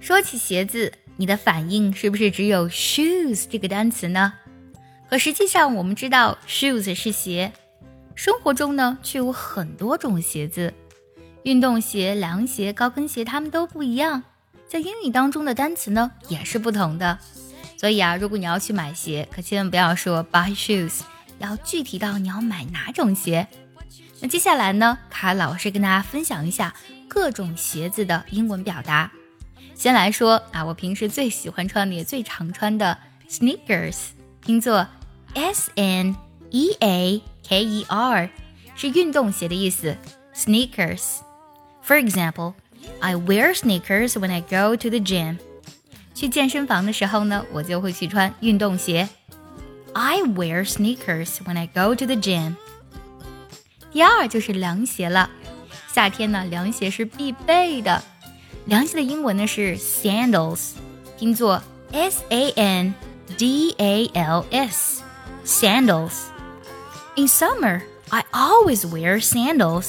说起鞋子，你的反应是不是只有 shoes 这个单词呢？可实际上，我们知道 shoes 是鞋，生活中呢却有很多种鞋子，运动鞋、凉鞋、高跟鞋，它们都不一样。在英语当中的单词呢也是不同的。所以啊，如果你要去买鞋，可千万不要说 buy shoes，要具体到你要买哪种鞋。那接下来呢，卡老师跟大家分享一下各种鞋子的英文表达。先来说啊，我平时最喜欢穿的也最常穿的 sneakers，拼作 s n e a k e r，是运动鞋的意思。sneakers。For example, I wear sneakers when I go to the gym. 去健身房的时候呢，我就会去穿运动鞋。I wear sneakers when I go to the gym。第二就是凉鞋了，夏天呢，凉鞋是必备的。 凉鞋的英文呢是 sandals，拼作 s a n d a l s，sandals。In summer, I always wear sandals。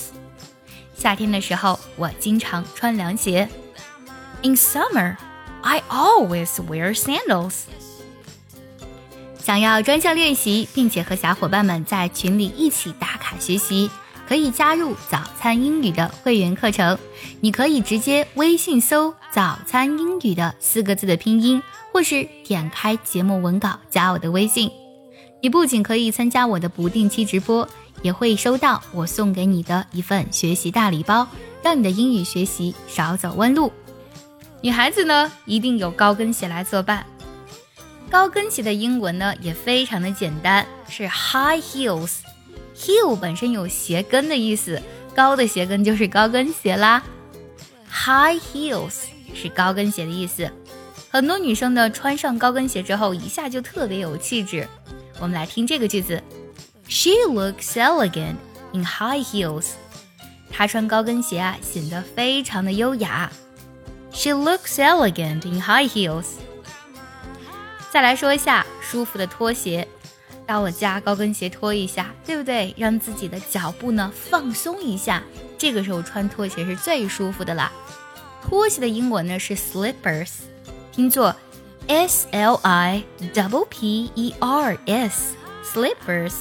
夏天的时候，我经常穿凉鞋。In summer。I always wear sandals。想要专项练习，并且和小伙伴们在群里一起打卡学习， 可以加入早餐英语的会员课程。你可以直接微信搜“早餐英语”的四个字的拼音，或是点开节目文稿加我的微信。你不仅可以参加我的不定期直播，也会收到我送给你的一份学习大礼包，让你的英语学习少走弯路。女孩子呢，一定有高跟鞋来作伴。高跟鞋的英文呢，也非常的简单，是 high heels。Heel 本身有鞋跟的意思，高的鞋跟就是高跟鞋啦。high heels 是高跟鞋的意思。很多女生呢，穿上高跟鞋之后，一下就特别有气质。我们来听这个句子：She looks elegant in high heels。她穿高跟鞋啊，显得非常的优雅。She looks elegant in high heels。再来说一下舒服的拖鞋，到我家高跟鞋脱一下，对不对？让自己的脚步呢放松一下，这个时候穿拖鞋是最舒服的啦。拖鞋的英文呢是 slippers，拼作 s l i double p e r s slippers。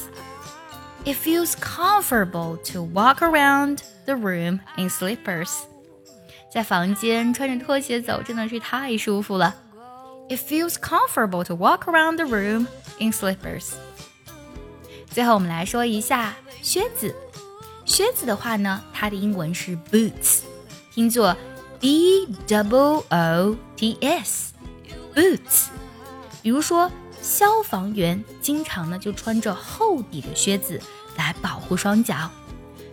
It feels comfortable to walk around the room in slippers. 在房间穿着拖鞋走真的是太舒服了。It feels comfortable to walk around the room in slippers。最后我们来说一下靴子。靴子的话呢，它的英文是 boots，拼作 b double o t s boots。比如说消防员经常呢就穿着厚底的靴子来保护双脚。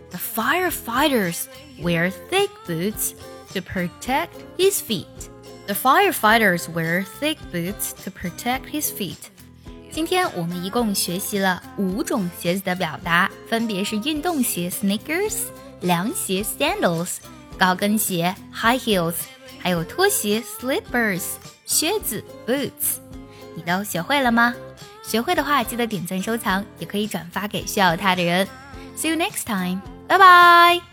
The firefighters wear thick boots to protect his feet. The firefighters wear thick boots to protect his feet. 今天我们一共学习了五种鞋子的表达，分别是运动鞋 sneakers、凉鞋 sandals、高跟鞋 high heels，还有拖鞋 slippers、靴子 boots。你都学会了吗？学会的话，记得点赞收藏，也可以转发给需要它的人。See you next time. Bye bye.